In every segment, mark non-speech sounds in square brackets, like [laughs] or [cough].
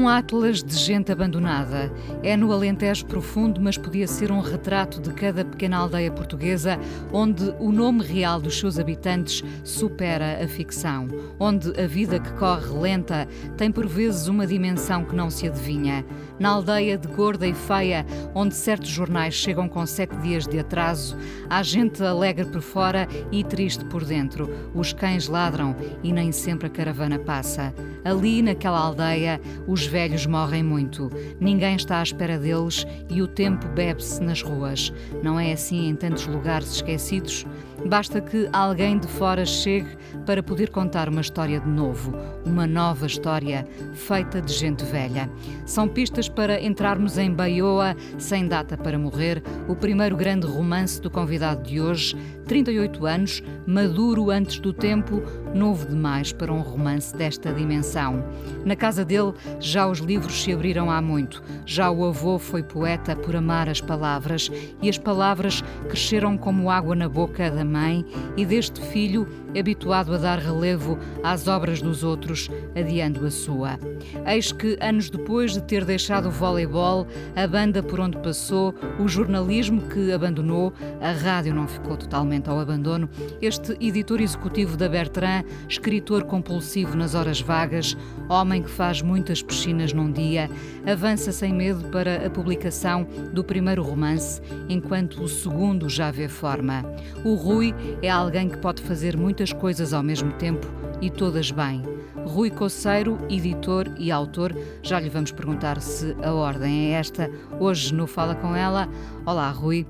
Um Atlas de gente abandonada. É no Alentejo profundo, mas podia ser um retrato de cada pequena aldeia portuguesa, onde o nome real dos seus habitantes supera a ficção, onde a vida que corre lenta tem por vezes uma dimensão que não se adivinha. Na aldeia de Gorda e Feia, onde certos jornais chegam com sete dias de atraso, há gente alegre por fora e triste por dentro. Os cães ladram e nem sempre a caravana passa. Ali, naquela aldeia, os velhos morrem muito. Ninguém está à espera deles e o tempo bebe-se nas ruas. Não é assim em tantos lugares esquecidos? Basta que alguém de fora chegue para poder contar uma história de novo, uma nova história feita de gente velha. São pistas para entrarmos em Baioa, sem data para morrer, o primeiro grande romance do convidado de hoje, 38 anos, maduro antes do tempo, novo demais para um romance desta dimensão. Na casa dele já os livros se abriram há muito, já o avô foi poeta por amar as palavras e as palavras cresceram como água na boca da mãe e deste filho habituado a dar relevo às obras dos outros, adiando a sua. Eis que, anos depois de ter deixado o voleibol, a banda por onde passou, o jornalismo que abandonou, a rádio não ficou totalmente ao abandono, este editor executivo da Bertrand, escritor compulsivo nas horas vagas, homem que faz muitas piscinas num dia, avança sem medo para a publicação do primeiro romance, enquanto o segundo já vê forma. O Rui é alguém que pode fazer muitas coisas ao mesmo tempo e todas bem. Rui Coceiro, editor e autor, já lhe vamos perguntar se a ordem é esta. Hoje no Fala Com Ela. Olá, Rui.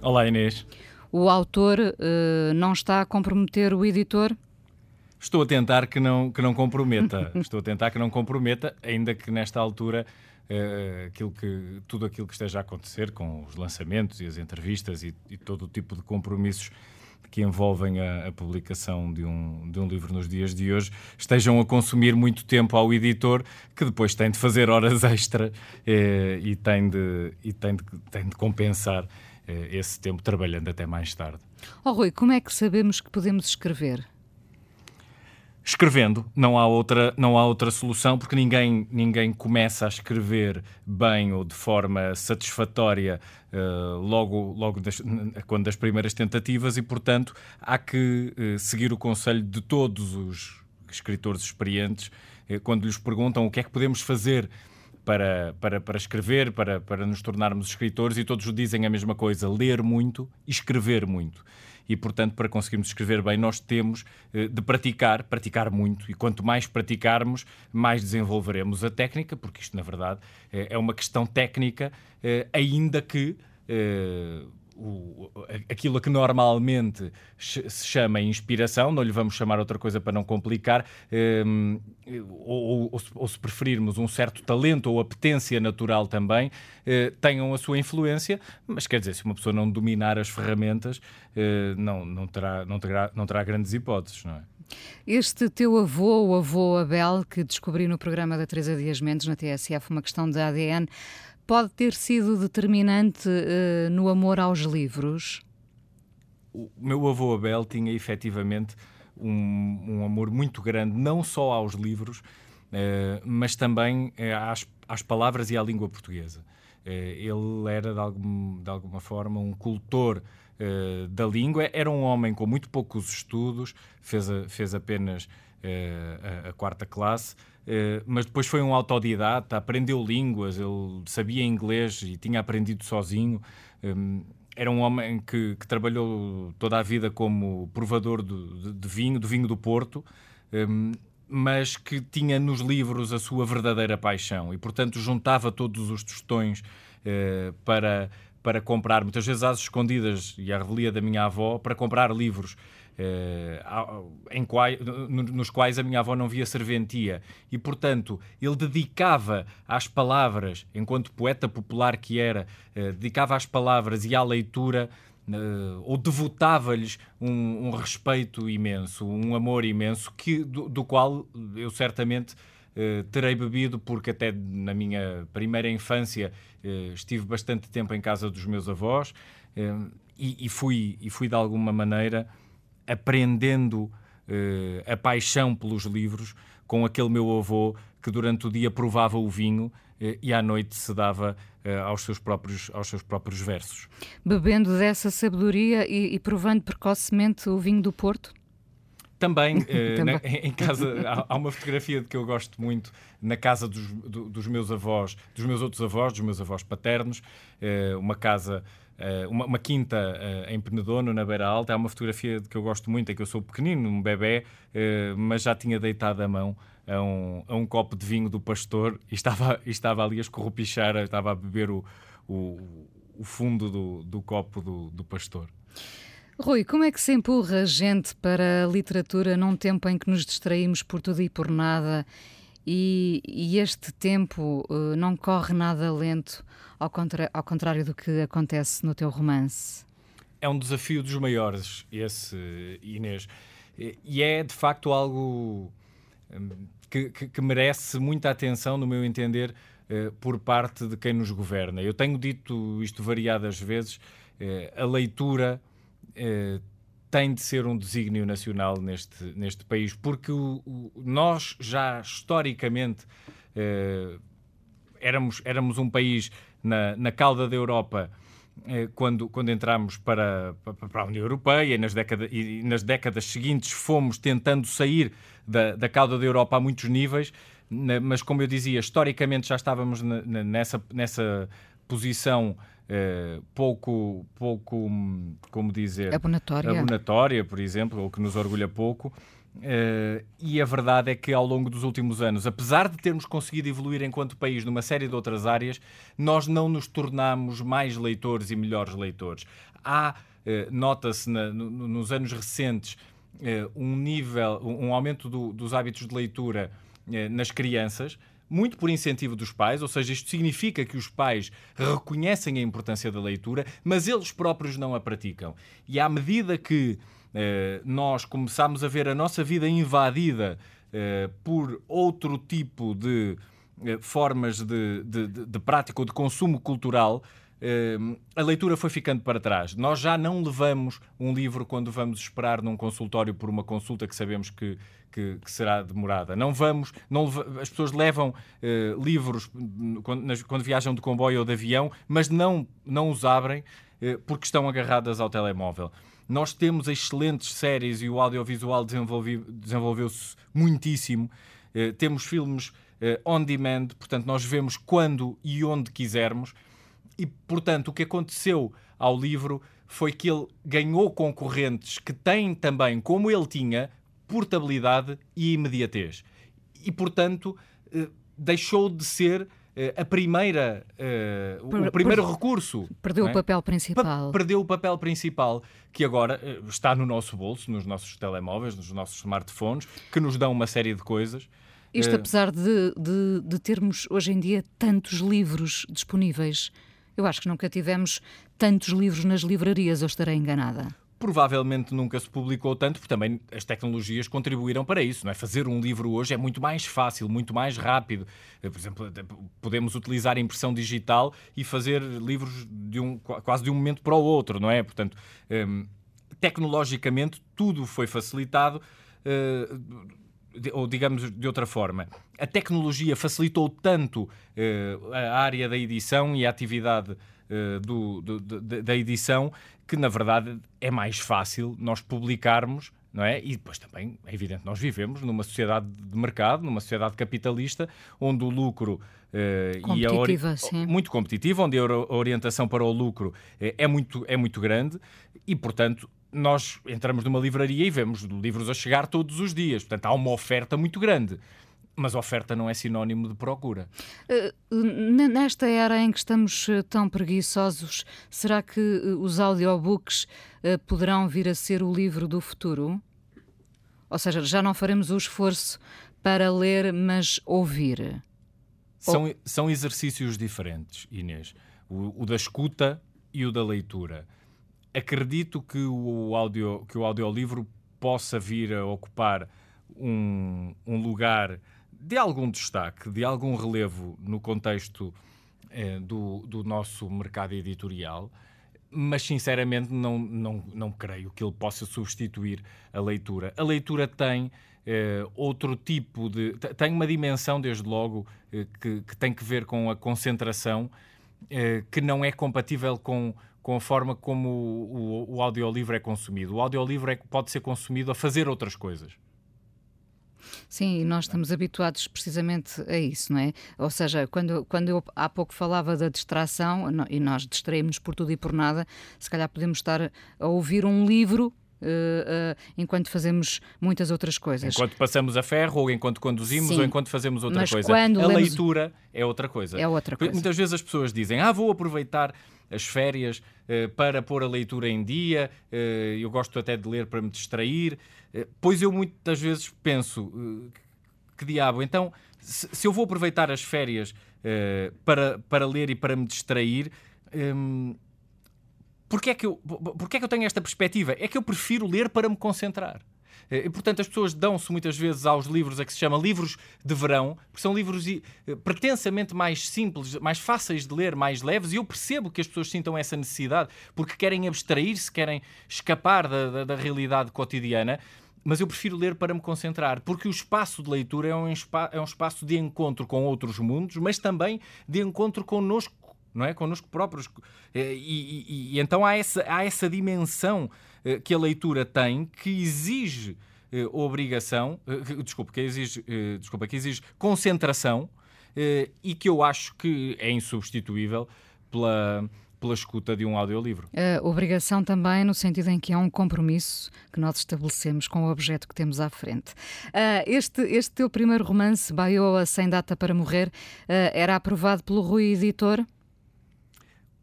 Olá, Inês. O autor uh, não está a comprometer o editor? Estou a tentar que não, que não comprometa. [laughs] Estou a tentar que não comprometa, ainda que nesta altura uh, aquilo que, tudo aquilo que esteja a acontecer com os lançamentos e as entrevistas e, e todo o tipo de compromissos que envolvem a, a, publicação de um, de um livro nos dias de hoje estejam a consumir muito tempo ao editor, que depois tem de fazer horas [laughs] extra eh, e, tem de, e tem de, tem de compensar eh, esse tempo trabalhando até mais tarde. Oh Rui, como é que sabemos que podemos escrever? Escrevendo, não há outra, não há outra solução, porque ninguém, ninguém começa a escrever bem ou de forma satisfatória uh, logo, logo das, quando das primeiras tentativas e, portanto, há que uh, seguir o conselho de todos os escritores experientes uh, quando lhes perguntam o que é que podemos fazer para, para, para escrever, para, para nos tornarmos escritores, e todos dizem a mesma coisa: ler muito e escrever muito e, portanto, para conseguirmos escrever bem, nós temos eh, de praticar, praticar muito, e quanto mais praticarmos, mais desenvolveremos a técnica, porque isto, na verdade, eh, é uma questão técnica, eh, ainda que o, aquilo que normalmente se chama inspiração, não lhe vamos chamar outra coisa para não complicar, um, ou, ou, ou, se preferirmos um certo talento ou apetência natural também, uh, tenham a sua influência, mas quer dizer, se uma pessoa não dominar as ferramentas, uh, não, não, terá, não, terá, não terá grandes hipóteses, não é? Este teu avô, o avô Abel, que descobri no programa da Teresa Dias Mendes na TSF, uma questão de ADN, pode ter sido determinante uh, no amor aos livros? O meu avô Abel tinha efetivamente um, um amor muito grande, não só aos livros, uh, mas também uh, às, às, palavras e à língua portuguesa. ele era, de, algum, de, alguma forma, um cultor da língua. Era um homem com muito poucos estudos, fez, a, fez apenas a, a quarta classe, eh, mas depois foi um autodidata, aprendeu línguas, ele sabia inglês e tinha aprendido sozinho. Um, era um homem que, que, trabalhou toda a vida como provador de, de, vinho, do vinho do Porto, um, mas que tinha nos livros a sua verdadeira paixão e, portanto, juntava todos os tostões uh, para, para comprar, muitas vezes às escondidas e à revelia da minha avó, para comprar livros em quais, nos quais a minha avó não via serventia. E, portanto, ele dedicava às palavras, enquanto poeta popular que era, dedicava às palavras e à leitura Uh, ou devotava-lhes um, um, respeito imenso, um amor imenso, que, do, do qual eu certamente uh, terei bebido, porque até na minha primeira infância uh, estive bastante tempo em casa dos meus avós e, e, fui, e fui de alguma maneira aprendendo a paixão pelos livros com aquele meu avô que durante o dia provava o vinho e à noite se dava uh, aos, seus próprios, aos seus próprios versos. Bebendo dessa sabedoria e, e provando precocemente o vinho do Porto? Também, uh, [laughs] Na, em casa há, há, uma fotografia de que eu gosto muito na casa dos, do, dos meus avós, dos meus outros avós, dos meus avós paternos, uh, uma casa Uh, uma, uma, quinta uh, em Penedono, na Beira Alta. É uma fotografia que eu gosto muito, é que eu sou pequenino, um bebê, uh, mas já tinha deitado a mão a um, a um copo de vinho do pastor e estava, [laughs] e estava ali a escorrupichar, estava a beber o, o, o fundo do, do copo do, do pastor. Rui, como é que se empurra gente para a literatura num tempo em que nos distraímos por tudo e por nada e, e este tempo uh, não corre nada lento, ao, contra, ao contrário do que acontece no teu romance? É um desafio dos maiores, esse, Inês. E é de facto algo hum, que, que, que merece muita atenção, no meu entender, eh, por parte de quem nos governa. Eu tenho dito isto variadas vezes, eh, a leitura tem de ser um desígnio nacional neste, neste país, porque o, o, nós já historicamente éramos, éramos um país na, na cauda da Europa quando, quando entramos para, para a União Europeia e nas, décadas, e nas décadas seguintes fomos tentando sair da, da cauda da Europa a muitos níveis, mas como eu dizia, historicamente já estávamos nessa, nessa posição eh, pouco, pouco, como dizer... Abonatória. Abonatória, por exemplo, ou que nos orgulha pouco. Uh, e a verdade é que ao longo dos últimos anos, apesar de termos conseguido evoluir enquanto país numa série de outras áreas, nós não nos tornamos mais leitores e melhores leitores. Há, uh, nota-se no, nos anos recentes, um nível, um aumento do, dos hábitos de leitura nas crianças, muito por incentivo dos pais, ou seja, isto significa que os pais reconhecem a importância da leitura, mas eles próprios não a praticam. E à medida que eh, nós começámos a ver a nossa vida invadida eh, por outro tipo de eh, formas de, de, de, de prática ou de consumo cultural, a leitura foi ficando para trás. Nós já não levamos um livro quando vamos esperar num consultório por uma consulta que sabemos que, que, que será demorada. Não vamos, não, as pessoas levam uh, livros quando, quando, viajam de comboio ou de avião, mas não, não os abrem uh, porque estão agarradas ao telemóvel. Nós temos excelentes séries e o audiovisual desenvolveu-se muitíssimo. Uh, temos filmes on demand, portanto, nós vemos quando e onde quisermos. E, portanto, o que aconteceu ao livro foi que ele ganhou concorrentes que têm também, como ele tinha, portabilidade e imediatez. E, portanto, uh, deixou de ser eh, a primeira, uh, o primeiro por, recurso. Perdeu é? o papel principal. perdeu o papel principal, que agora uh, está no nosso bolso, nos nossos telemóveis, nos nossos smartphones, que nos dão uma série de coisas. Isto uh, apesar de, de, de termos hoje em dia tantos livros disponíveis. Eu acho que nunca tivemos tantos livros nas livrarias, ou estarei enganada provavelmente nunca se publicou tanto, porque também as tecnologias contribuíram para isso. Não é? Fazer um livro hoje é muito mais fácil, muito mais rápido. Eh, por exemplo, podemos utilizar a impressão digital e fazer livros de um, quase de um momento para o outro, não é? Portanto, um, tecnologicamente tudo foi facilitado. Ou digamos de outra forma, a tecnologia facilitou tanto uh, a área da edição e a atividade uh, do, do, da edição que na verdade é mais fácil nós publicarmos não é? E depois também, é evidente, nós vivemos numa sociedade de mercado, numa sociedade capitalista, onde o lucro uh, e a ori... muito competitiva, onde a orientação para o lucro uh, é, muito, é muito grande e, portanto, nós entramos numa livraria e vemos livros a chegar todos os dias. Portanto, há uma oferta muito grande. mas oferta não é sinónimo de procura. Uh, nesta era em que estamos uh, tão preguiçosos, será que uh, os audiobooks poderão vir a ser o livro do futuro? Ou seja, já não faremos o esforço para ler, mas ouvir. São, Ou... são exercícios diferentes, Inês. O, o, da escuta e o da leitura. Acredito que o, audio, que o audiolivro possa vir a ocupar um, um lugar de algum destaque, de algum relevo no contexto eh, do, do nosso mercado editorial, mas sinceramente não, não, não creio que ele possa substituir a leitura. A leitura tem eh, outro tipo de. tem uma dimensão, desde logo, eh, que, que, tem que ver com a concentração, eh, que não é compatível com, com a forma como o, o, o audiolivro é consumido. O audiolivro é, pode ser consumido a fazer outras coisas. Sim, e nós estamos habituados precisamente a isso, não é? Ou seja, quando, quando eu há pouco falava da distração, e nós distraímos por tudo e por nada, se calhar podemos estar a ouvir um livro Uh, uh, enquanto fazemos muitas outras coisas. Enquanto passamos a ferro, ou enquanto conduzimos, Sim, ou enquanto fazemos outra coisa. a lemos... leitura é outra coisa. É outra coisa. Muitas vezes as pessoas dizem: Ah, vou aproveitar as férias uh, para pôr a leitura em dia, eu gosto até de ler para me distrair. pois eu muitas vezes penso: que diabo, então, se, eu vou aproveitar as férias para, para ler e para me distrair. Um, Porquê é, que eu, porquê é que eu tenho esta perspectiva? É que eu prefiro ler para me concentrar. Eh, e, portanto, as pessoas dão-se muitas vezes aos livros a que se chama livros de verão, porque são livros eh, pretensamente mais simples, mais fáceis de ler, mais leves, e eu percebo que as pessoas sintam essa necessidade, porque querem abstrair-se, querem escapar da, da, da realidade cotidiana mas eu prefiro ler para me concentrar, porque o espaço de leitura é um, é um espaço de encontro com outros mundos, mas também de encontro connosco não é? Connosco próprios. Eh, e, e, e então há essa, há essa dimensão que a leitura tem que exige eh, obrigação, desculpa, que exige, desculpa, que exige concentração e que eu acho que é insubstituível pela pela escuta de um audiolivro. A obrigação também no sentido em que há um compromisso que nós estabelecemos com o objeto que temos à frente. este, este teu primeiro romance, Baioa Sem Data para Morrer, era aprovado pelo Rui Editor?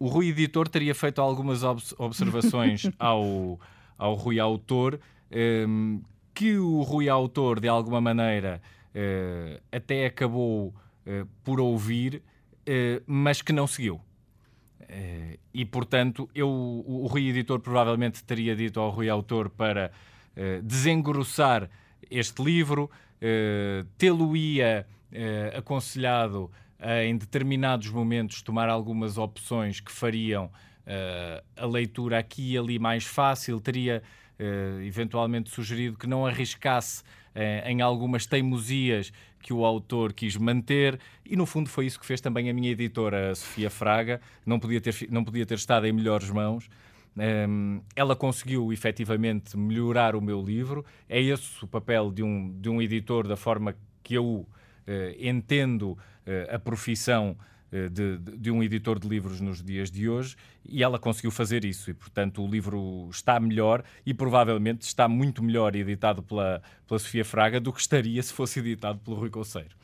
O Rui Editor teria feito algumas observações [laughs] ao, ao Rui Autor, um, ehm, que o Rui Autor, de alguma maneira, uh, até acabou uh, por ouvir, uh, mas que não seguiu. e, portanto, eu, o, o Rui Editor provavelmente teria dito ao Rui Autor para desengrossar este livro, tê-lo-ia aconselhado em determinados momentos tomar algumas opções que fariam uh, a leitura aqui e ali mais fácil, teria uh, eventualmente sugerido que não arriscasse em algumas teimosias que o autor quis manter, e no fundo foi isso que fez também a minha editora, Sofia Fraga, não podia ter, não podia ter estado em melhores mãos. Ehm, ela conseguiu efetivamente melhorar o meu livro. É esse o papel de um, de um editor, da forma que eu entendo eh, a profissão eh, de, de, um editor de livros nos dias de hoje e ela conseguiu fazer isso e, portanto, o livro está melhor e provavelmente está muito melhor editado pela, pela Sofia Fraga do que estaria se fosse editado pelo Rui Conceiro.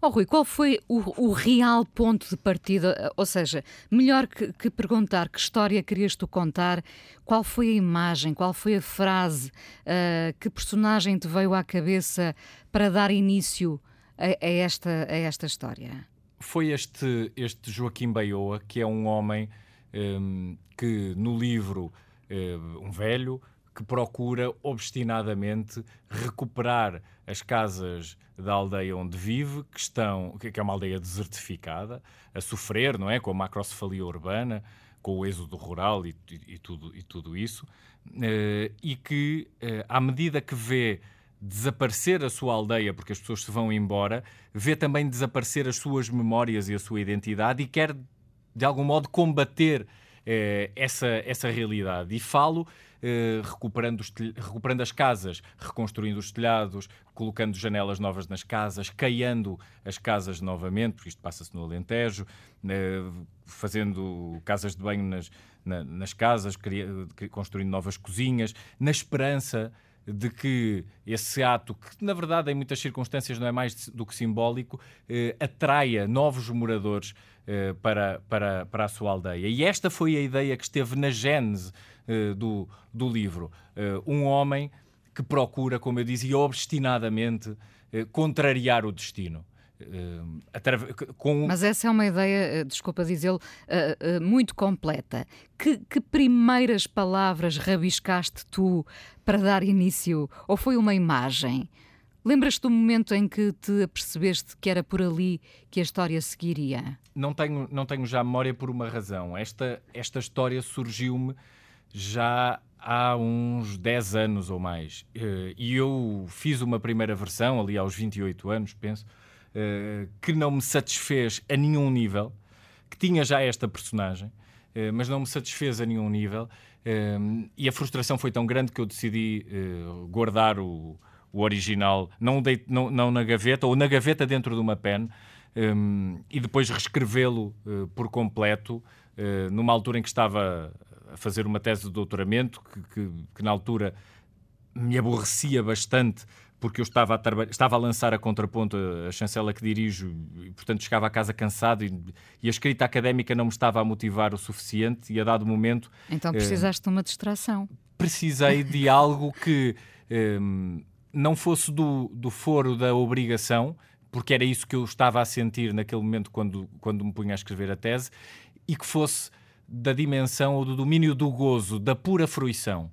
Oh, Rui, qual foi o, o real ponto de partida? Ou seja, melhor que, que, perguntar que história querias tu contar, qual foi a imagem, qual foi a frase, uh, que personagem te veio à cabeça para dar início a, a, esta, a esta história? Foi este, este Joaquim Baioa, que é um homem um, que no livro, um, um velho, que procura obstinadamente recuperar as casas da aldeia onde vive, que estão, que é uma aldeia desertificada, a sofrer, não é, com a macrocefalia urbana, com o êxodo rural e, e, e tudo, e tudo isso, uh, e que, uh, à medida que vê desaparecer a sua aldeia porque as pessoas se vão embora, vê também desaparecer as suas memórias e a sua identidade e quer, de algum modo, combater eh, essa, essa realidade. E falo eh, recuperando, recuperando as casas, reconstruindo os telhados, colocando janelas novas nas casas, caiando as casas novamente, porque isto passa-se no Alentejo, eh, fazendo casas de banho nas, na, nas casas, construindo novas cozinhas, na esperança de que esse ato, que na verdade em muitas circunstâncias não é mais do que simbólico, eh, atraia novos moradores eh, para, para, para a sua aldeia. E esta foi a ideia que esteve na gênese eh, do, do livro. Eh, um homem que procura, como eu dizia, obstinadamente eh, contrariar o destino. Com... Mas essa é uma ideia, desculpa dizê-lo, uh, muito completa. Que, que, primeiras palavras rabiscaste tu para dar início? Ou foi uma imagem? Lembras-te do momento em que te apercebeste que era por ali que a história seguiria? Não tenho, não tenho já memória por uma razão. Esta, esta história surgiu-me já há uns 10 anos ou mais. Eh, e eu fiz uma primeira versão, ali aos 28 anos, penso, eh, que não me satisfez a nenhum nível, que tinha já esta personagem, eh, mas não me satisfez a nenhum nível. E a frustração foi tão grande que eu decidi guardar o, o original, não, não, não, na gaveta, ou na gaveta dentro de uma pen, e depois reescrevê-lo por completo, numa altura em que estava a fazer uma tese de doutoramento que, que, que na altura me aborrecia bastante porque eu estava a, estava a lançar a contraponto a, chancela que dirijo e, portanto, chegava a casa cansado e, e, a escrita académica não me estava a motivar o suficiente e a dado momento... Então eh, precisaste de uma distração. Precisei de [laughs] algo que eh, não fosse do, do foro da obrigação, porque era isso que eu estava a sentir naquele momento quando, quando me punha a escrever a tese, e que fosse da dimensão ou do domínio do gozo, da pura fruição.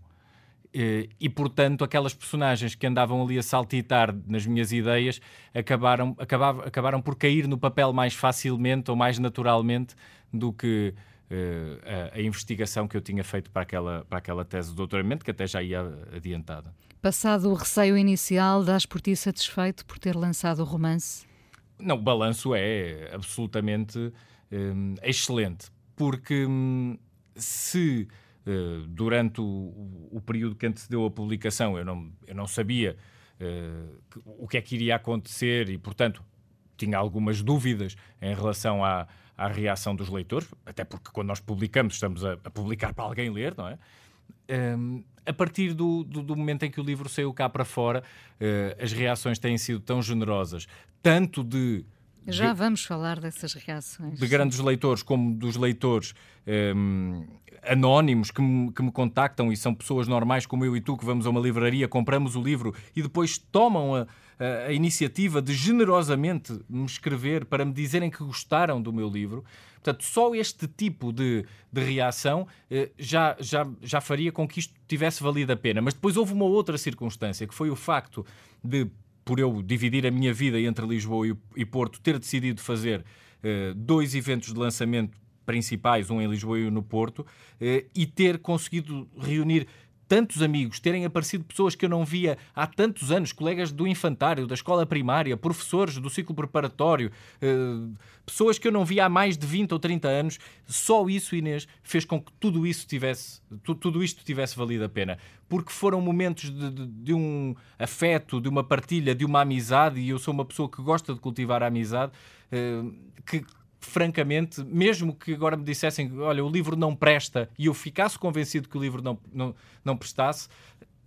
E, e, portanto, aquelas personagens que andavam ali a saltitar nas minhas ideias acabaram, acabaram, acabaram por cair no papel mais facilmente ou mais naturalmente do que uh, a, a, investigação que eu tinha feito para aquela, para aquela tese de doutoramento, que até já ia adiantada. Passado o receio inicial, dás por ti satisfeito por ter lançado o romance? Não, o balanço é absolutamente um, excelente porque hum, se uh, durante o, o, período que antecedeu a publicação eu não, eu não sabia uh, o que é que iria acontecer e, portanto, tinha algumas dúvidas em relação à, à reação dos leitores, até porque quando nós publicamos estamos a, a publicar para alguém ler, não é? Um, a partir do, do, do, momento em que o livro saiu cá para fora, uh, as reações têm sido tão generosas, tanto de já vamos falar dessas reações. De grandes leitores, como dos leitores um, anónimos que me, que me, contactam e são pessoas normais como eu e tu que vamos a uma livraria, compramos o livro e depois tomam a, a, a iniciativa de generosamente me escrever para me dizerem que gostaram do meu livro. Portanto, só este tipo de, de reação eh, já, já, já faria com que isto tivesse valido a pena. Mas depois houve uma outra circunstância, que foi o facto de por eu dividir a minha vida entre Lisboa e, Porto, ter decidido fazer uh, dois eventos de lançamento principais, um em Lisboa e um no Porto, uh, e ter conseguido reunir tantos amigos, terem aparecido pessoas que eu não via há tantos anos, colegas do infantário, da escola primária, professores do ciclo preparatório, eh, pessoas que eu não via há mais de 20 ou 30 anos, só isso, Inês, fez com que tudo isso tivesse, tudo isto tivesse valido a pena. Porque foram momentos de, de, de um afeto, de uma partilha, de uma amizade, e eu sou uma pessoa que gosta de cultivar a amizade, eh, que francamente, mesmo que agora me dissessem, olha, o livro não presta e eu ficasse convencido que o livro não, não, não prestasse,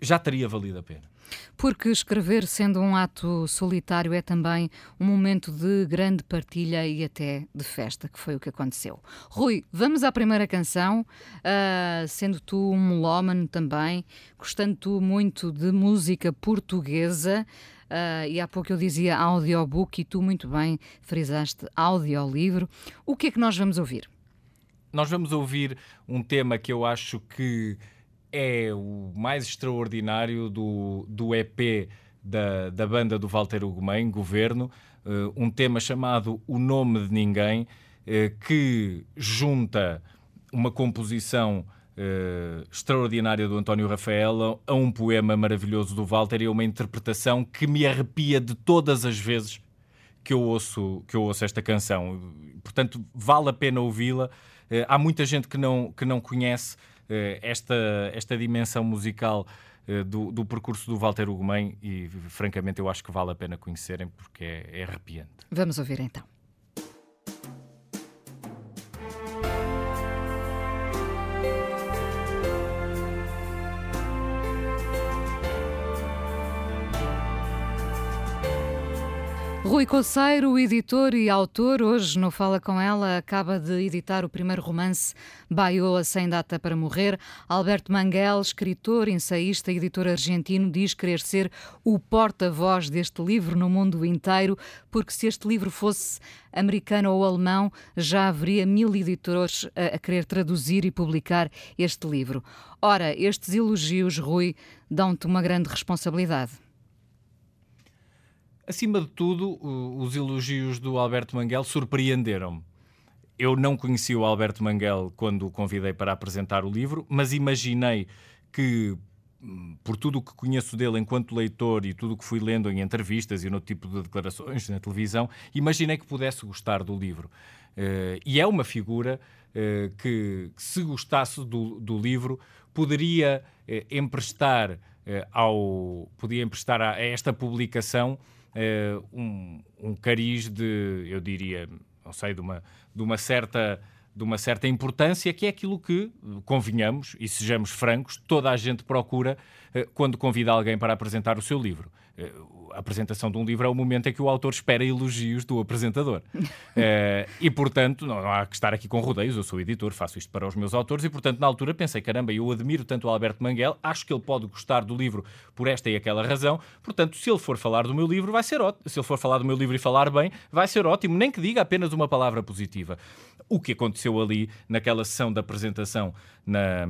já teria valido a pena. Porque escrever, sendo um ato solitário, é também um momento de grande partilha e até de festa, que foi o que aconteceu. Rui, vamos à primeira canção, uh, sendo tu um melómano também, gostando tu muito de música portuguesa. Uh, e há pouco eu dizia audiobook e tu muito bem frisaste audiolivro. O que é que nós vamos ouvir? Nós vamos ouvir um tema que eu acho que é o mais extraordinário do, do EP da, da banda do Walter Ugumem, Governo, uh, um tema chamado O Nome de Ninguém, uh, que junta uma composição uh, extraordinária do António Rafael a um poema maravilhoso do Walter e a uma interpretação que me arrepia de todas as vezes que eu ouço, que eu ouço esta canção. Portanto, vale a pena ouvi-la. Uh, há muita gente que não, que não conhece uh, esta, esta dimensão musical do, do, percurso do Walter Ugumem e, francamente, eu acho que vale a pena conhecerem porque é, é arrepiante. Vamos ouvir então. Rui Coceiro, editor e autor, hoje no Fala Com Ela, acaba de editar o primeiro romance Baioa Sem Data para Morrer. Alberto Manguel, escritor, ensaísta e editor argentino, diz querer ser o porta-voz deste livro no mundo inteiro, porque se este livro fosse americano ou alemão, já haveria mil editores a, a querer traduzir e publicar este livro. Ora, estes elogios, Rui, dão-te uma grande responsabilidade. Acima de tudo, os elogios do Alberto Manguel surpreenderam-me. Eu não conheci o Alberto Manguel quando o convidei para apresentar o livro, mas imaginei que, hum, por tudo o que conheço dele enquanto leitor e tudo o que fui lendo em entrevistas e no tipo de declarações na televisão, imaginei que pudesse gostar do livro. Uh, e é uma figura uh, que, se gostasse do, do livro, poderia uh, emprestar ao podia emprestar a, a esta publicação um, um cariz de, eu diria, não sei, de uma, de uma certa de uma certa importância, que é aquilo que, convenhamos e sejamos francos, toda a gente procura uh, quando convida alguém para apresentar o seu livro. Uh, a apresentação de um livro é o momento em que o autor espera elogios do apresentador. uh, [laughs] e, portanto, não, não, há que estar aqui com rodeios. Eu sou editor, faço isto para os meus autores e, portanto, na altura pensei: caramba, eu admiro tanto o Alberto Manguel, acho que ele pode gostar do livro por esta e aquela razão. Portanto, se ele for falar do meu livro, vai ser ótimo. Se ele for falar do meu livro e falar bem, vai ser ótimo, nem que diga apenas uma palavra positiva. O que aconteceu ali naquela sessão de apresentação na,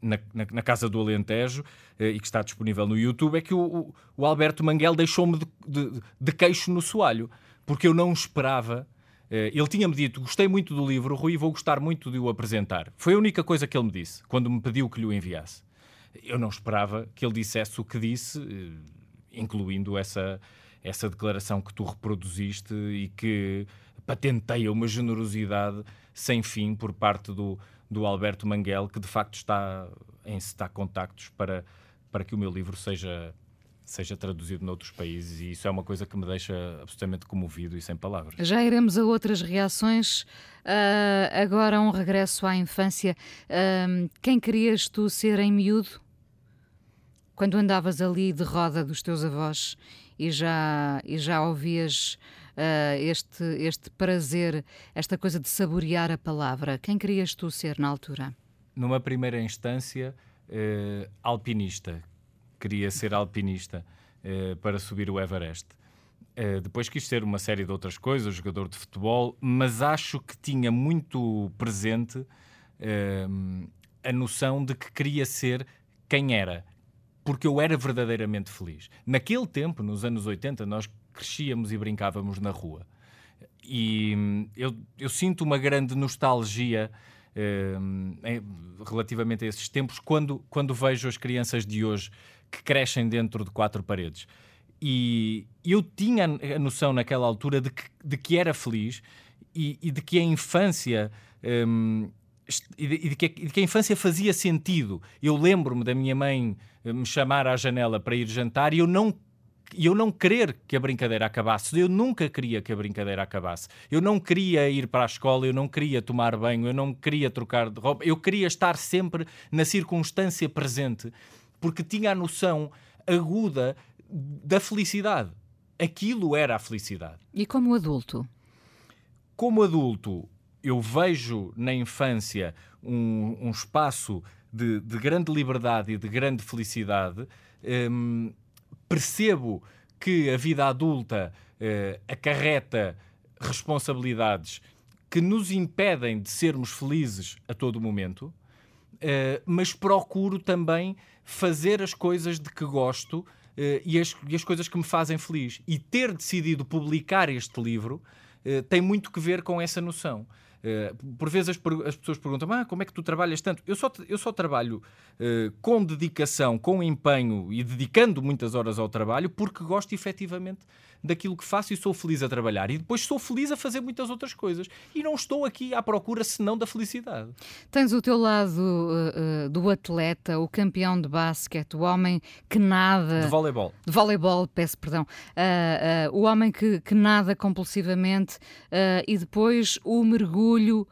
na, na Casa do Alentejo eh, e que está disponível no YouTube é que o, o Alberto Manguel deixou-me de, de, de, queixo no soalho, porque eu não esperava. Eh, ele tinha-me dito: gostei muito do livro, Rui, vou gostar muito de o apresentar. Foi a única coisa que ele me disse quando me pediu que lhe o enviasse. Eu não esperava que ele dissesse o que disse, eh, incluindo essa, essa declaração que tu reproduziste e que patenteia uma generosidade sem fim por parte do, do Alberto Manguel, que de facto está em está contactos para, para que o meu livro seja seja traduzido noutros países e isso é uma coisa que me deixa absolutamente comovido e sem palavras. Já iremos a outras reações. Uh, agora um regresso à infância. Uh, quem querias tu ser em miúdo? Quando andavas ali de roda dos teus avós e já, e já ouvias uh, este, este prazer, esta coisa de saborear a palavra. Quem querias tu ser na altura? Numa primeira instância, uh, alpinista. Queria ser alpinista uh, para subir o Everest. depois quis ser uma série de outras coisas, jogador de futebol, mas acho que tinha muito presente a noção de que queria ser quem era porque eu era verdadeiramente feliz. Naquele tempo, nos anos 80, nós crescíamos e brincávamos na rua. E hum, eu, eu sinto uma grande nostalgia hum, relativamente a esses tempos quando, quando vejo as crianças de hoje que crescem dentro de quatro paredes. E eu tinha a noção naquela altura de que, de que era feliz e, e de que a infância. Hum, e de, e de, que, a infância fazia sentido. Eu lembro-me da minha mãe eh, me chamar à janela para ir jantar e eu não e eu não querer que a brincadeira acabasse. Eu nunca queria que a brincadeira acabasse. Eu não queria ir para a escola, eu não queria tomar banho, eu não queria trocar de roupa. Eu queria estar sempre na circunstância presente, porque tinha a noção aguda da felicidade. Aquilo era a felicidade. E como adulto? Como adulto, eu vejo na infância um, um espaço de, de, grande liberdade e de grande felicidade. Um, percebo que a vida adulta uh, acarreta responsabilidades que nos impedem de sermos felizes a todo momento, uh, mas procuro também fazer as coisas de que gosto uh, e, as, e, as, coisas que me fazem feliz. E ter decidido publicar este livro tem muito que ver com essa noção. Uh, por vezes as, as, pessoas perguntam ah, como é que tu trabalhas tanto? Eu só, eu só trabalho uh, com dedicação, com empenho e dedicando muitas horas ao trabalho porque gosto efetivamente daquilo que faço e sou feliz a trabalhar. E depois sou feliz a fazer muitas outras coisas. E não estou aqui à procura senão da felicidade. Tens o teu lado uh, uh, do atleta, o campeão de basquete, o homem que nada. De voleibol. De voleibol, peço perdão. Uh, o homem que, que nada compulsivamente e depois o mergulho,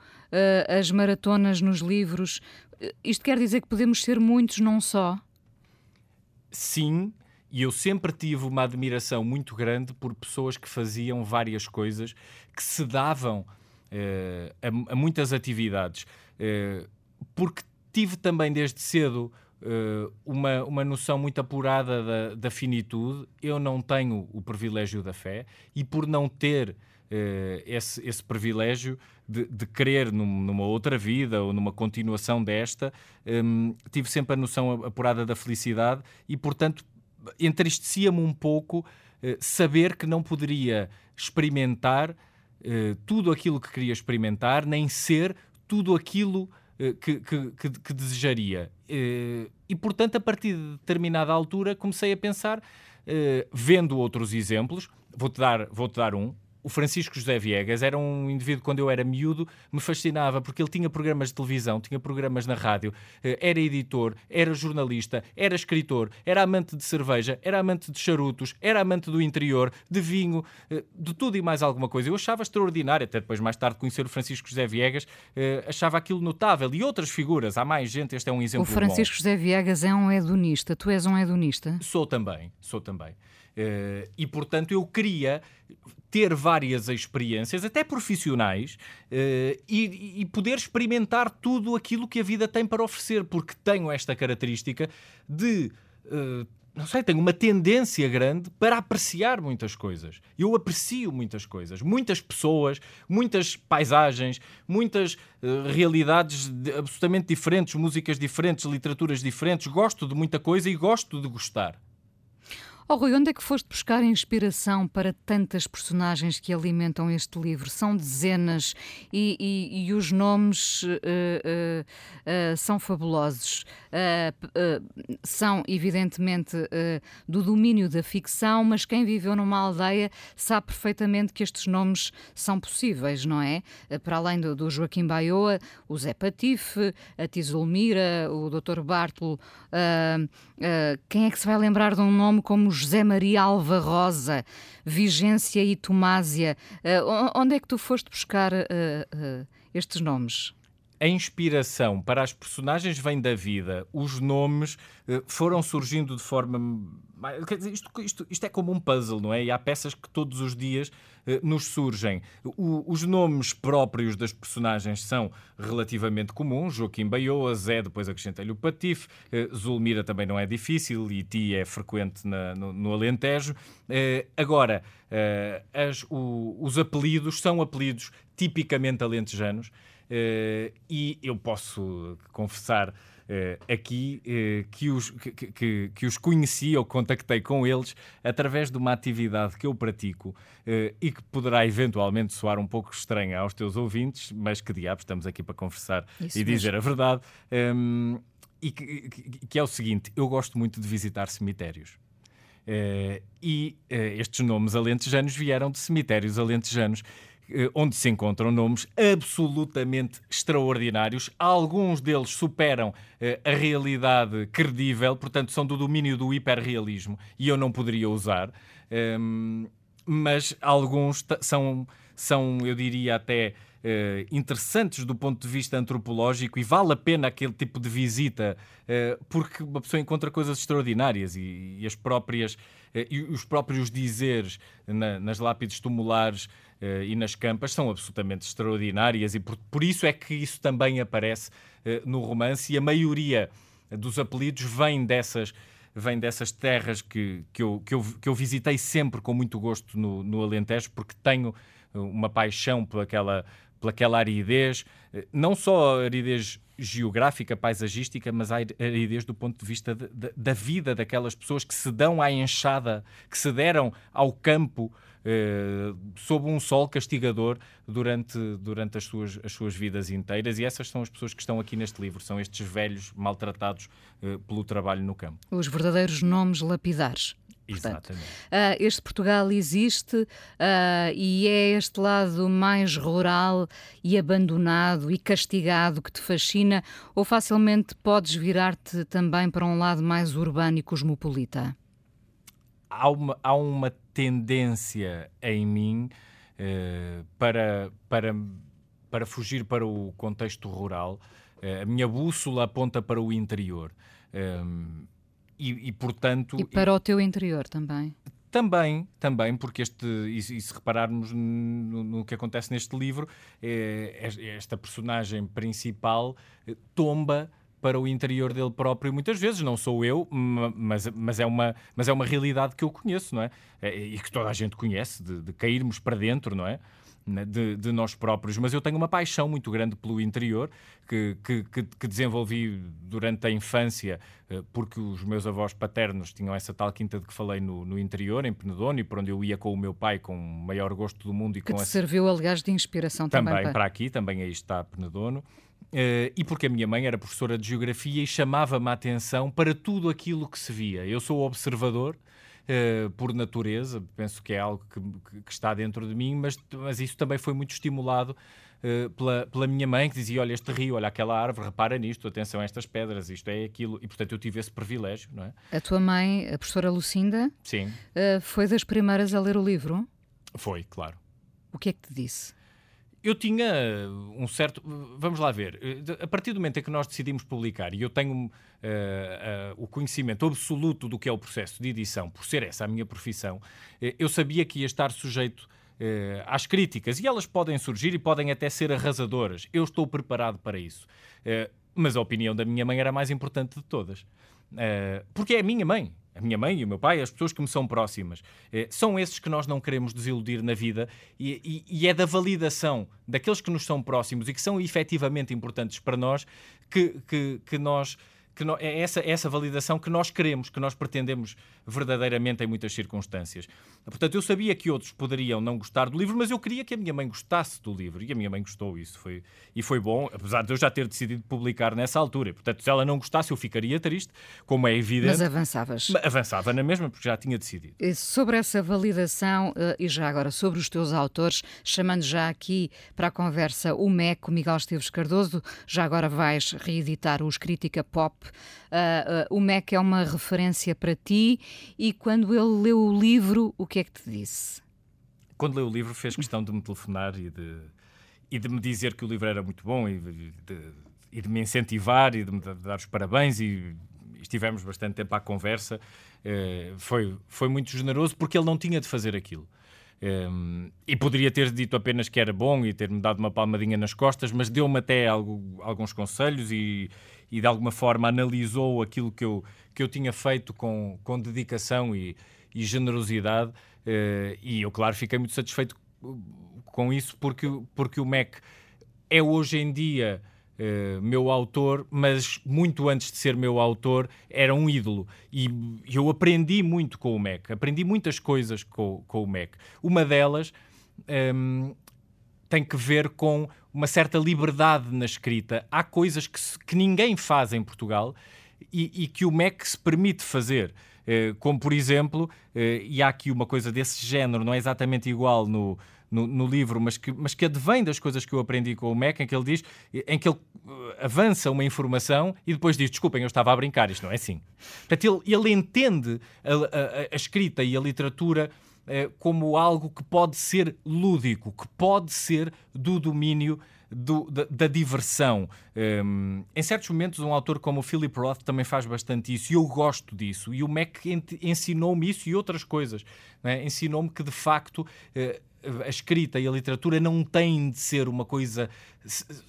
as maratonas nos livros. Isto quer dizer que podemos ser muitos, não só? Sim, e eu sempre tive uma admiração muito grande por pessoas que faziam várias coisas, que se davam uh, a, a, muitas atividades. Uh, porque tive também desde cedo uh, uma, uma noção muito apurada da, da, finitude. Eu não tenho o privilégio da fé e por não ter esse, esse privilégio de, de crer num, numa outra vida ou numa continuação desta, um, tive sempre a noção apurada da felicidade e, portanto, entristecia-me um pouco uh, saber que não poderia experimentar uh, tudo aquilo que queria experimentar, nem ser tudo aquilo uh, que, que, que, que, desejaria. e, portanto, a partir de determinada altura, comecei a pensar, vendo outros exemplos, vou-te dar, vou -te dar um o Francisco José Viegas era um indivíduo, quando eu era miúdo, me fascinava porque ele tinha programas de televisão, tinha programas na rádio, eh, era editor, era jornalista, era escritor, era amante de cerveja, era amante de charutos, era amante do interior, de vinho, eh, de tudo e mais alguma coisa. Eu achava extraordinário, até depois, mais tarde, conhecer o Francisco José Viegas, eh, achava aquilo notável. E outras figuras, há mais gente, este é um exemplo. O Francisco bom. José Viegas é um hedonista, tu és um hedonista? Sou também, sou também. E portanto eu queria ter várias experiências, até profissionais, uh, e, poder experimentar tudo aquilo que a vida tem para oferecer, porque tenho esta característica de. Uh, não sei, tenho uma tendência grande para apreciar muitas coisas. Eu aprecio muitas coisas, muitas pessoas, muitas paisagens, muitas realidades de, absolutamente diferentes, músicas diferentes, literaturas diferentes. Gosto de muita coisa e gosto de gostar. Oh, Rui, onde é que foste buscar inspiração para tantas personagens que alimentam este livro? São dezenas e, e, e os nomes uh, uh, uh, são fabulosos. são, evidentemente, do domínio da ficção, mas quem viveu numa aldeia sabe perfeitamente que estes nomes são possíveis, não é? para além do, do, Joaquim Baioa, o Zé Patife, a Tizulmira, o Dr. Bartolo. quem é que se vai lembrar de um nome como José Maria Alva Rosa, Vigência e Tomásia. Uh, onde é que tu foste buscar uh, uh, estes nomes? A inspiração para as personagens vem da vida. Os nomes foram surgindo de forma Quer dizer, isto, isto, isto, é como um puzzle, não é? E há peças que todos os dias eh, nos surgem. O, os nomes próprios das personagens são relativamente comuns. Joaquim Baioa, Zé, depois acrescentei-lhe o Patife. Eh, Zulmira também não é difícil e Ti é frequente na, no, no, Alentejo. Eh, agora, eh, as, o, os apelidos são apelidos tipicamente alentejanos. Eh, e eu posso confessar Uh, aqui uh, que, os, que, que, que, os conheci ou contactei com eles através de uma atividade que eu pratico e que poderá eventualmente soar um pouco estranha aos teus ouvintes, mas que diabos, estamos aqui para conversar Isso e mesmo. dizer a verdade. Ehm, e que, é o seguinte: eu gosto muito de visitar cemitérios. e estes nomes alentejanos vieram de cemitérios alentejanos eh, onde se encontram nomes absolutamente extraordinários. Alguns deles superam eh, a realidade credível, portanto, são do domínio do hiperrealismo e eu não poderia usar. Ehm, mas alguns são, são, eu diria, até Uh, interessantes do ponto de vista antropológico e vale a pena aquele tipo de visita uh, porque uma pessoa encontra coisas extraordinárias e, e as próprias e os próprios dizeres na, nas lápides tumulares e nas campas são absolutamente extraordinárias. E por, por isso é que isso também aparece uh, no romance. E a maioria dos apelidos vem dessas vem dessas terras que, que, eu, que, eu, que eu visitei sempre com muito gosto no, no Alentejo, porque tenho uma paixão pelaquela, pelaquela aridez, eh, não só aridez geográfica, paisagística, mas a aridez do ponto de vista de, de, da vida daquelas pessoas que se dão à enxada, que se deram ao campo eh, sob um sol castigador durante, durante as, suas, as suas vidas inteiras. E essas são as pessoas que estão aqui neste livro, são estes velhos maltratados eh, pelo trabalho no campo. Os verdadeiros nomes lapidares. Portanto, Exatamente. Uh, este Portugal existe uh, e é este lado mais rural e abandonado e castigado que te fascina, ou facilmente podes virar-te também para um lado mais urbano e cosmopolita? há uma, há uma tendência em mim uh, para, para, para fugir para o contexto rural. Uh, a minha bússola aponta para o interior. Um, e, e, portanto. E para o teu interior também. Também, também, porque este, e, e se repararmos no, no, que acontece neste livro, é, esta personagem principal eh, tomba para o interior dele próprio muitas vezes, não sou eu, mas, mas, é, uma, mas é uma realidade que eu conheço, não é? é e que toda a gente conhece, de, de cairmos para dentro, não é? De, de, nós próprios, mas eu tenho uma paixão muito grande pelo interior que, que, que, desenvolvi durante a infância, eh, porque os meus avós paternos tinham essa tal quinta de que falei no, no interior, em Penedono, e para onde eu ia com o meu pai com o maior gosto do mundo. E que te essa... serviu, aliás, de inspiração também. Também para... para aqui, também aí está Penedono. Uh, e porque a minha mãe era professora de geografia e chamava-me a atenção para tudo aquilo que se via. Eu sou observador uh, por natureza, penso que é algo que, que, está dentro de mim, mas, mas isso também foi muito estimulado uh, pela, pela minha mãe, que dizia: Olha, este rio, olha aquela árvore, repara nisto, atenção a estas pedras, isto é aquilo. E portanto eu tive esse privilégio. Não é? A tua mãe, a professora Lucinda, Sim. Foi das primeiras a ler o livro? Foi, claro. O que é que te disse? Eu tinha um certo. Vamos lá ver. A partir do momento em que nós decidimos publicar, e eu tenho uh, uh, o conhecimento absoluto do que é o processo de edição, por ser essa a minha profissão, uh, eu sabia que ia estar sujeito às críticas. E elas podem surgir e podem até ser arrasadoras. Eu estou preparado para isso. mas a opinião da minha mãe era a mais importante de todas. porque é a minha mãe a minha mãe e o meu pai, as pessoas que me são próximas, eh, são esses que nós não queremos desiludir na vida e, e, e, é da validação daqueles que nos são próximos e que são efetivamente importantes para nós que, que, que nós que no, é essa, essa validação que nós queremos, que nós pretendemos verdadeiramente em muitas circunstâncias. Portanto, eu sabia que outros poderiam não gostar do livro, mas eu queria que a minha mãe gostasse do livro e a minha mãe gostou. Isso foi, e foi bom, apesar de eu já ter decidido publicar nessa altura. Portanto, se ela não gostasse, eu ficaria triste, como é evidente. Mas avançavas. Avançava na mesma, porque já tinha decidido. E sobre essa validação, eh, e já agora sobre os teus autores, chamando já aqui para a conversa o MEC, o Miguel Esteves Cardoso, já agora vais reeditar os Crítica Pop Uh, uh, o Mac é uma referência para ti e quando ele leu o livro, o que é que te disse? Quando leu o livro, fez questão de me telefonar e de, e de me dizer que o livro era muito bom e de, de me incentivar e de me dar os parabéns e estivemos bastante tempo à conversa. Uh, foi, foi muito generoso porque ele não tinha de fazer aquilo. Um, e poderia ter dito apenas que era bom e ter-me dado uma palmadinha nas costas, mas deu-me até algo, alguns conselhos e, e de alguma forma analisou aquilo que eu, que eu tinha feito com, com dedicação e, e generosidade. Uh, e eu, claro, fiquei muito satisfeito com isso, porque, porque o MEC é hoje em dia. Uh, meu autor, mas muito antes de ser meu autor, era um ídolo. E eu aprendi muito com o Mac, aprendi muitas coisas com, com o Mac. Uma delas um, ehm, tem que ver com uma certa liberdade na escrita. Há coisas que, se, que ninguém faz em Portugal e, e, que o MEC se permite fazer. Eh, como, por exemplo, eh, e há aqui uma coisa desse género, não é exatamente igual no, no, no, livro, mas que, mas que advém das coisas que eu aprendi com o MEC, em que ele diz, em que ele eh, avança uma informação e depois diz: Desculpem, eu estava a brincar, isto não é assim. Portanto, ele, ele entende a, a, a escrita e a literatura como algo que pode ser lúdico, que pode ser do domínio do, da, da, diversão. Um, ehm, em certos momentos, um autor como o Philip Roth também faz bastante isso e eu gosto disso. E o Mac ensinou-me isso e outras coisas. É? Ensinou-me que, de facto, uh, a escrita e a literatura não têm de ser uma coisa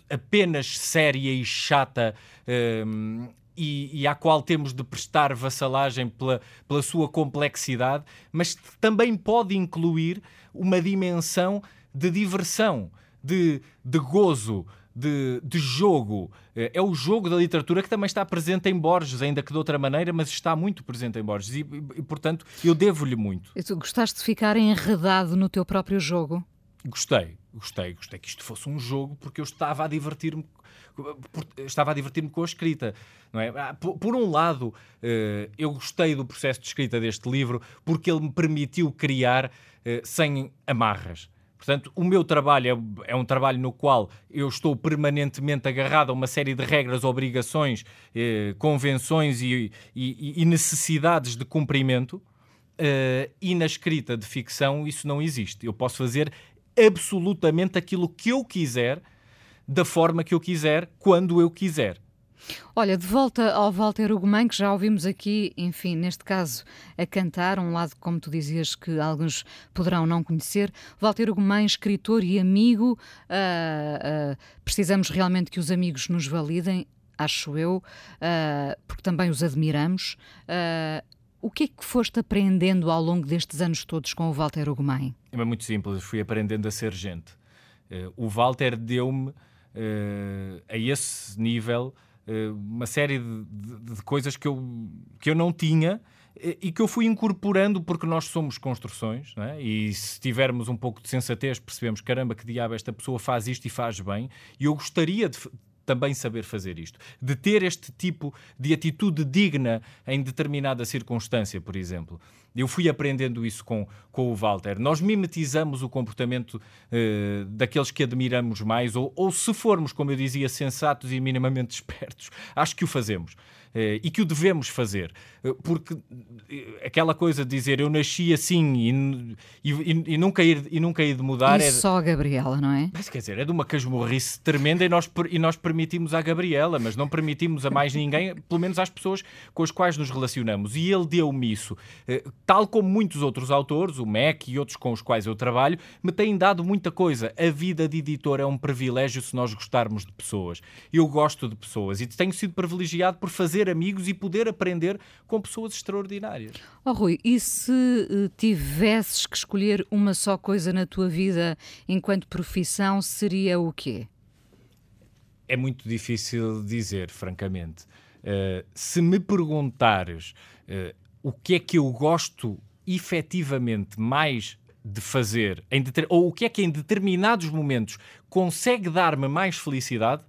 apenas séria e chata. Um, ehm, e, e, à qual temos de prestar vassalagem pela, pela sua complexidade, mas também pode incluir uma dimensão de diversão, de, de gozo, de, de, jogo. Eh, é o jogo da literatura que também está presente em Borges, ainda que de outra maneira, mas está muito presente em Borges. E, e portanto, eu devo-lhe muito. E tu gostaste de ficar enredado no teu próprio jogo? Gostei, gostei, gostei que isto fosse um jogo, porque eu estava a divertir-me estava a divertir-me com a escrita. Não é? Ah, por, um lado, eh, eu gostei do processo de escrita deste livro porque ele me permitiu criar eh, sem amarras. Portanto, o meu trabalho é, é, um trabalho no qual eu estou permanentemente agarrado a uma série de regras, obrigações, eh, convenções e, necessidades de cumprimento. e na escrita de ficção isso não existe. Eu posso fazer absolutamente aquilo que eu quiser da forma que eu quiser, quando eu quiser. Olha, de volta ao Walter Ugumem, que já ouvimos aqui, enfim, neste caso, a cantar, um lado, como tu dizias, que alguns poderão não conhecer. Walter Ugumem, escritor e amigo, uh, uh, precisamos realmente que os amigos nos validem, acho eu, uh, porque também os admiramos. O que é que foste aprendendo ao longo destes anos todos com o Walter Ugumem? É muito simples, fui aprendendo a ser gente. o Walter deu-me, a esse nível, eh, uma série de, de, de, coisas que eu, que eu não tinha eh, e que eu fui incorporando porque nós somos construções é? e se tivermos um pouco de sensatez percebemos, caramba, que diabo esta pessoa faz isto e faz bem e eu gostaria de, também saber fazer isto. De ter este tipo de atitude digna em determinada circunstância, por exemplo. Eu fui aprendendo isso com, com o Walter. Nós mimetizamos o comportamento uh, daqueles que admiramos mais, ou, ou se formos, como eu dizia, sensatos e minimamente [laughs] espertos, acho que o fazemos. Eh, e que o devemos fazer. Eh, porque eh, aquela coisa de dizer eu nasci assim e, e, e nunca, ir, e nunca ir de mudar. E é só a Gabriela, não é? Mas quer dizer, é de uma casmurrice tremenda e nós, e nós permitimos à Gabriela, mas não permitimos a mais ninguém, [laughs] pelo menos às pessoas com as quais nos relacionamos. E ele deu-me isso. Tal como muitos outros autores, o Mac e outros com os quais eu trabalho, me têm dado muita coisa. A vida de editor é um privilégio se nós gostarmos de pessoas. Eu gosto de pessoas e tenho sido privilegiado por fazer fazer amigos e poder aprender com pessoas extraordinárias. Oh, Rui, e se uh, tivesses que escolher uma só coisa na tua vida enquanto profissão, seria o quê? É muito difícil dizer, francamente. Uh, se me perguntares uh, o que é que eu gosto efetivamente mais de fazer, ou o que é que em determinados momentos consegue dar-me mais felicidade,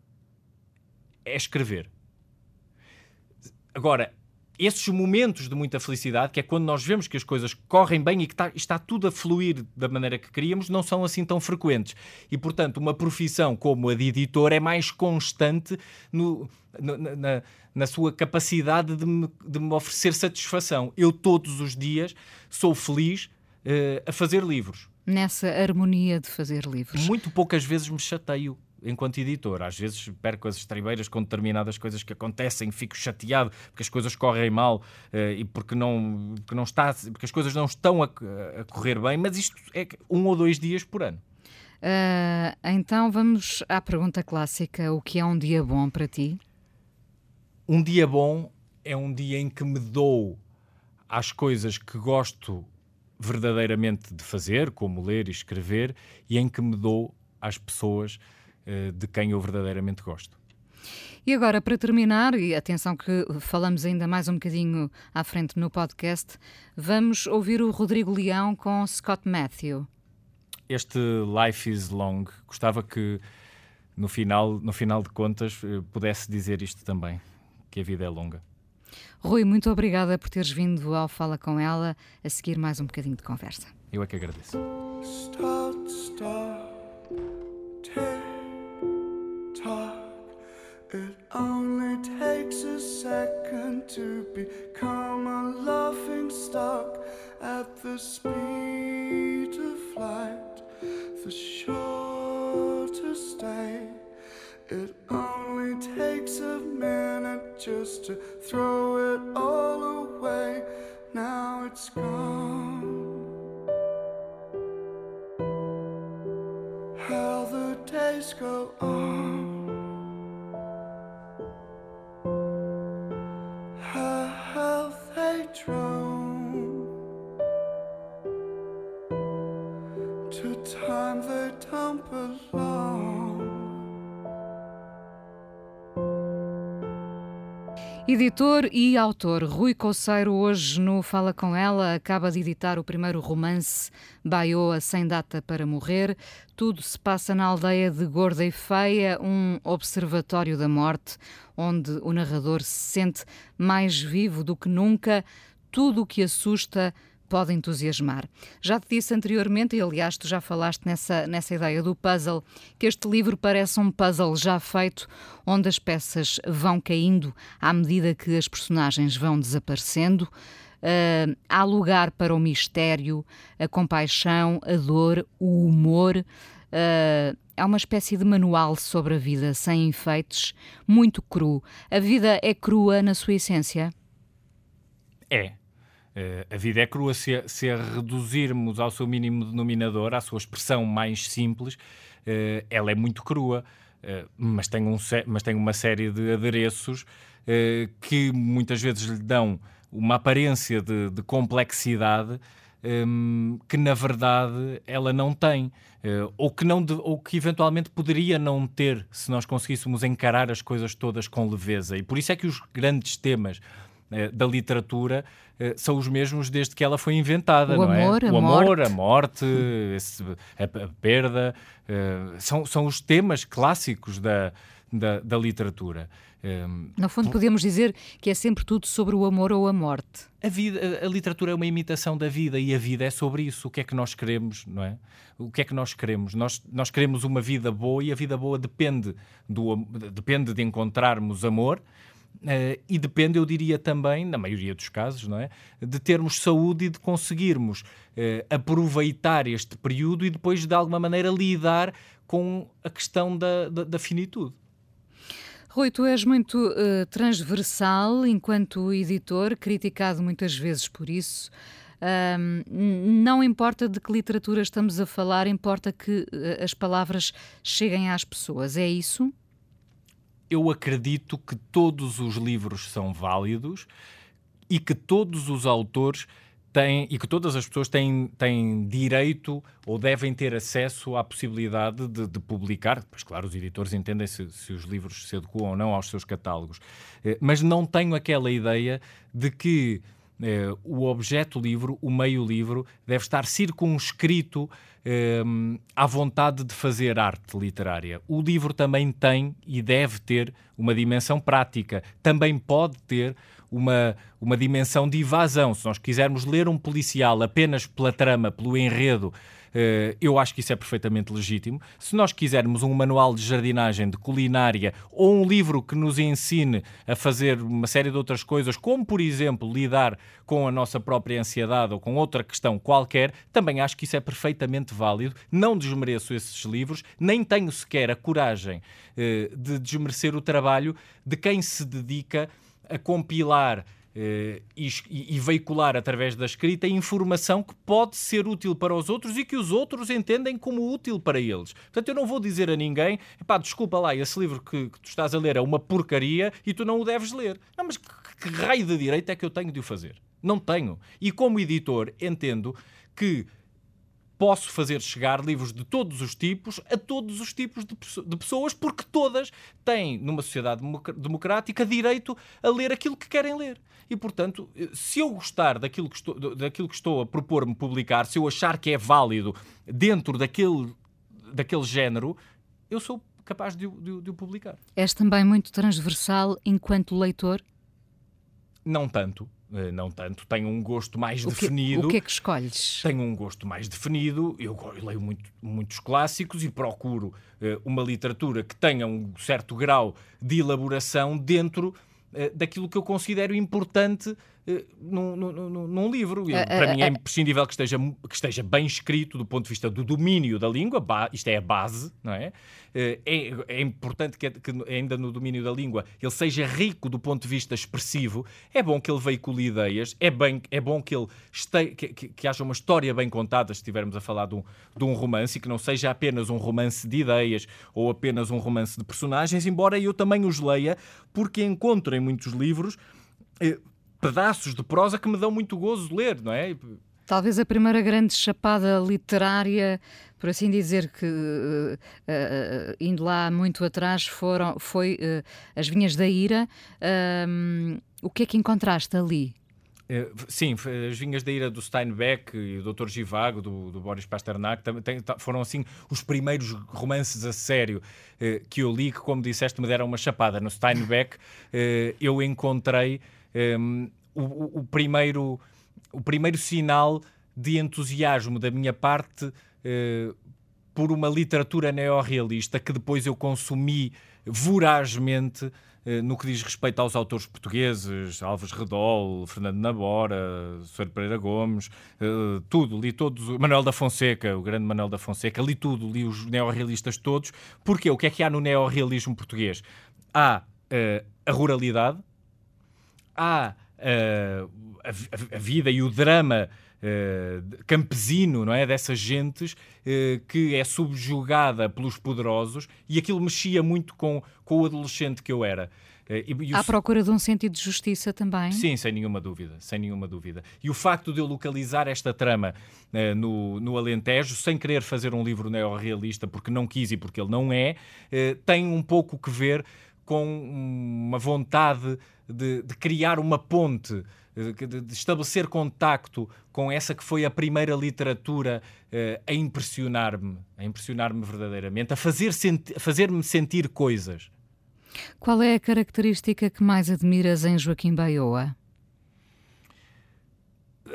é escrever. Agora, esses momentos de muita felicidade, que é quando nós vemos que as coisas correm bem e que está, está, tudo a fluir da maneira que queríamos, não são assim tão frequentes. E, portanto, uma profissão como a de editor é mais constante no, na, na, na, sua capacidade de me, de me, oferecer satisfação. Eu, todos os dias, sou feliz uh, a fazer livros. Nessa harmonia de fazer livros. Muito poucas vezes me chateio enquanto editor. Às vezes perco as estribeiras com determinadas coisas que acontecem, fico chateado porque as coisas correm mal uh, e porque não, porque não está, porque as coisas não estão a, a, correr bem, mas isto é um ou dois dias por ano. Uh, então vamos à pergunta clássica: o que é um dia bom para ti? Um dia bom é um dia em que me dou às coisas que gosto verdadeiramente de fazer, como ler e escrever, e em que me dou às pessoas eh, de quem eu verdadeiramente gosto. E agora, para terminar, e atenção que falamos ainda mais um bocadinho à frente no podcast, vamos ouvir o Rodrigo Leão com Scott Matthew. Este Life is Long, gostava que no final, no final de contas eh, pudesse dizer isto também, que a vida é longa. Rui, muito obrigada por teres vindo ao Fala Com Ela a seguir mais um bocadinho de conversa. Eu é que agradeço. Start, start, talk. It only takes a second to become a laughing stock at the speed of light, the shortest day. It only takes a minute just to throw it all away. Now it's gone. How the days go on. Editor e autor Rui Coceiro, hoje no Fala Com Ela, acaba de editar o primeiro romance Baioa Sem Data para Morrer. Tudo se passa na aldeia de Gorda e Feia, um observatório da morte, onde o narrador se sente mais vivo do que nunca. Tudo o que assusta pode entusiasmar. Já te disse anteriormente, e aliás tu já falaste nessa, nessa ideia do puzzle, que este livro parece um puzzle já feito, onde as peças vão caindo à medida que as personagens vão desaparecendo. Uh, há lugar para o mistério, a compaixão, a dor, o humor. uh, é uma espécie de manual sobre a vida, sem efeitos, muito cru. A vida é crua na sua essência? É. Uh, a vida é crua se, se a reduzirmos ao seu mínimo denominador, à sua expressão mais simples, uh, ela é muito crua, uh, mas, tem um, mas tem uma série de adereços que muitas vezes lhe dão uma aparência de, de complexidade um, que na verdade ela não tem, uh, ou, que não de, ou que eventualmente poderia não ter se nós conseguíssemos encarar as coisas todas com leveza. E por isso é que os grandes temas da literatura uh, são os mesmos desde que ela foi inventada, o não amor, é? O amor, morte. a morte, esse, a, a, perda, são, são os temas clássicos da, da, da literatura. Um, no fundo, podemos dizer que é sempre tudo sobre o amor ou a morte. A, vida, a, a, literatura é uma imitação da vida e a vida é sobre isso. O que é que nós queremos, não é? O que é que nós queremos? Nós, nós queremos uma vida boa e a vida boa depende, do, depende de encontrarmos amor. Uh, e depende, eu diria também, na maioria dos casos, não é? de termos saúde e de conseguirmos uh, aproveitar este período e depois, de alguma maneira, lidar com a questão da, da, da finitude. Rui, tu és muito uh, transversal enquanto editor, criticado muitas vezes por isso. Um, não importa de que literatura estamos a falar, importa que as palavras cheguem às pessoas. É isso? Eu acredito que todos os livros são válidos e que todos os autores têm, e que todas as pessoas têm, têm direito ou devem ter acesso à possibilidade de, de publicar. Pois, claro, os editores entendem se, se, os livros se adequam ou não aos seus catálogos. Eh, mas não tenho aquela ideia de que eh, o objeto livro, o meio livro, deve estar circunscrito eh, à vontade de fazer arte literária. O livro também tem e deve ter uma dimensão prática. Também pode ter uma, uma dimensão de evasão. Se nós quisermos ler um policial apenas pela trama, pelo enredo, eu acho que isso é perfeitamente legítimo. Se nós quisermos um manual de jardinagem, de culinária ou um livro que nos ensine a fazer uma série de outras coisas, como por exemplo lidar com a nossa própria ansiedade ou com outra questão qualquer, também acho que isso é perfeitamente válido. Não desmereço esses livros, nem tenho sequer a coragem uh, de desmerecer o trabalho de quem se dedica a compilar e, e, veicular através da escrita informação que pode ser útil para os outros e que os outros entendem como útil para eles. Portanto, eu não vou dizer a ninguém, pá, desculpa lá, esse livro que, que, tu estás a ler é uma porcaria e tu não o deves ler. Não, mas que, que raio de direito é que eu tenho de o fazer? Não tenho. E como editor, entendo que posso fazer chegar livros de todos os tipos a todos os tipos de, de, pessoas, porque todas têm, numa sociedade democrática, direito a ler aquilo que querem ler. E, portanto, se eu gostar daquilo que estou, daquilo que estou a propor-me publicar, se eu achar que é válido dentro daquele, daquele género, eu sou capaz de, de, de o publicar. És também muito transversal enquanto leitor? Não tanto. Eh, não tanto, tenho um gosto mais o que, definido. O que é que escolhes? Tenho um gosto mais definido, eu, eu leio muito, muitos clássicos e procuro uh, uma literatura que tenha um certo grau de elaboração dentro uh, daquilo que eu considero importante num, num, num, livro. Eu, para mim é imprescindível que esteja, que esteja bem escrito do ponto de vista do domínio da língua, isto é a base, não é? Eh, é, é importante que, que, ainda no domínio da língua ele seja rico do ponto de vista expressivo. É bom que ele veicule ideias, é, bem, é bom que ele este, que, que, que, haja uma história bem contada, se estivermos a falar de um, de um romance, e que não seja apenas um romance de ideias ou apenas um romance de personagens, embora eu também os leia, porque encontro em muitos livros eh, pedaços de prosa que me dão muito gozo de ler, não é? Talvez a primeira grande chapada literária, por assim dizer, que uh, uh, indo lá muito atrás, foram, foi uh, As Vinhas da Ira. o que é que encontraste ali? Sim, as Vinhas da Ira do Steinbeck e do Dr. Givago, do, do Boris Pasternak, também foram assim os primeiros romances a sério que eu li, que, como disseste, me deram uma chapada. No Steinbeck eu encontrei um, o, o primeiro o primeiro sinal de entusiasmo da minha parte uh, por uma literatura neorrealista que depois eu consumi vorazmente eh, no que diz respeito aos autores portugueses, Alves Redol, Fernando Nabora, Sr. Pereira Gomes, eh, tudo, li todos, Manuel da Fonseca, o grande Manuel da Fonseca, li tudo, li os neorrealistas todos. Porquê? O que é que há no neorrealismo português? Há a ruralidade, há uh, a, a, vida e o drama uh, campesino, não é? Dessas gentes uh, que é subjugada pelos poderosos e aquilo mexia muito com, com o adolescente que eu era. E, À procura de um sentido de justiça também? Sim, sem nenhuma dúvida, sem nenhuma dúvida. E o facto de eu localizar esta trama uh, no, no Alentejo, sem querer fazer um livro neorrealista, porque não quis e porque ele não é, uh, tem um pouco que ver com uma vontade de, de criar uma ponte de estabelecer contacto com essa que foi a primeira literatura uh, a impressionar-me, a impressionar-me verdadeiramente, a fazer senti fazer-me sentir coisas. Qual é a característica que mais admiras em Joaquim Baioa?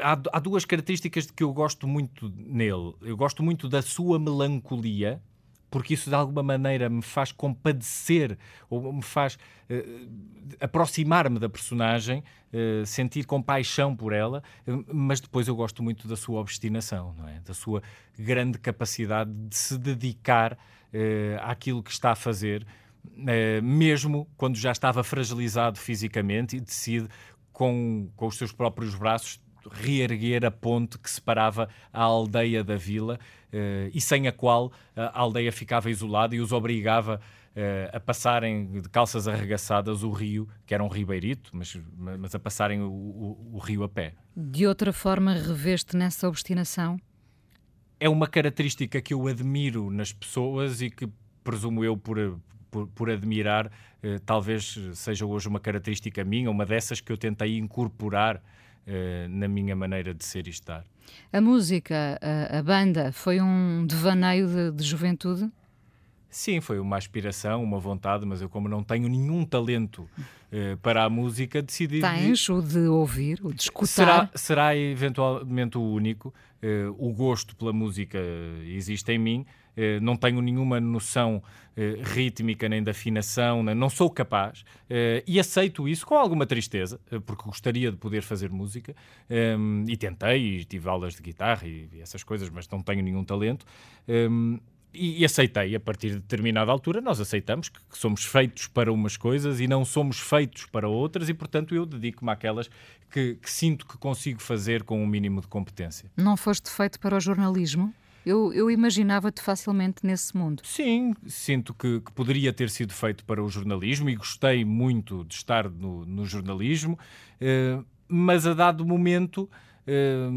Há, há duas características que eu gosto muito nele. Eu gosto muito da sua melancolia, porque isso de alguma maneira me faz compadecer ou me faz uh, aproximar-me da personagem, uh, sentir compaixão por ela, uh, mas depois eu gosto muito da sua obstinação, não é? da sua grande capacidade de se dedicar àquilo que está a fazer, mesmo quando já estava fragilizado fisicamente e decide com, com os seus próprios braços reerguer a ponte que separava a aldeia da vila uh, e sem a qual a aldeia ficava isolada e os obrigava uh, a passarem de calças arregaçadas o rio, que era um ribeirito, mas, mas a passarem o, o, o rio a pé. De outra forma, reveste nessa obstinação? É uma característica que eu admiro nas pessoas e que presumo eu por, por, por, admirar, eh, talvez seja hoje uma característica minha, uma dessas que eu tentei incorporar eh, na minha maneira de ser e estar. A música, a, a banda, foi um devaneio de, de, juventude? Sim, foi uma aspiração, uma vontade, mas eu, como não tenho nenhum talento uh, para a música, decidi. Tens o de ouvir, o de escutar? Será, será eventualmente o único. Uh, o gosto pela música existe em mim, eh, não tenho nenhuma noção eh, rítmica nem de afinação, não sou capaz eh, e aceito isso com alguma tristeza, porque gostaria de poder fazer música ehm, e tentei, e tive aulas de guitarra e essas coisas, mas não tenho nenhum talento. Ehm, e, aceitei, a partir de determinada altura, nós aceitamos que, que, somos feitos para umas coisas e não somos feitos para outras, e portanto eu dedico-me àquelas que, que sinto que consigo fazer com um mínimo de competência. Não foste feito para o jornalismo? Eu, eu imaginava-te facilmente nesse mundo. Sim, sinto que, que, poderia ter sido feito para o jornalismo e gostei muito de estar no, no jornalismo, eh, mas a dado momento. Eh,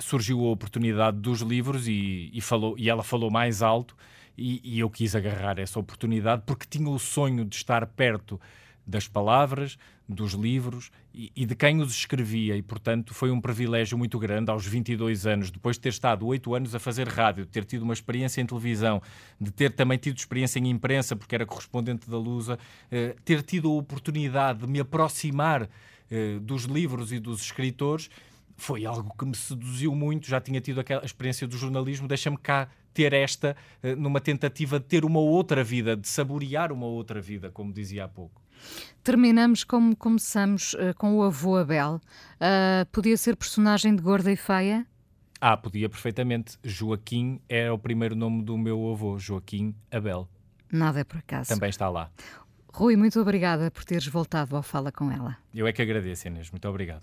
surgiu a oportunidade dos livros e, e, falou, e ela falou mais alto e, e, eu quis agarrar essa oportunidade porque tinha o sonho de estar perto das palavras, dos livros e, e, de quem os escrevia, e portanto foi um privilégio muito grande aos 22 anos, depois de ter estado 8 anos a fazer rádio, de ter tido uma experiência em televisão, de ter também tido experiência em imprensa, porque era correspondente da Lusa, eh, ter tido a oportunidade de me aproximar eh, dos livros e dos escritores. Foi algo que me seduziu muito. Já tinha tido aquela experiência do jornalismo, deixa-me cá ter esta eh, numa tentativa de ter uma outra vida, de saborear uma outra vida, como dizia há pouco. Terminamos como começamos uh, com o avô Abel. Uh, podia ser personagem de Gorda e Feia? Ah, podia perfeitamente. Joaquim é o primeiro nome do meu avô, Joaquim Abel. Nada é por acaso. Também está lá. Rui, muito obrigada por teres voltado ao Fala com ela. Eu é que agradeço, Inês. Muito obrigado.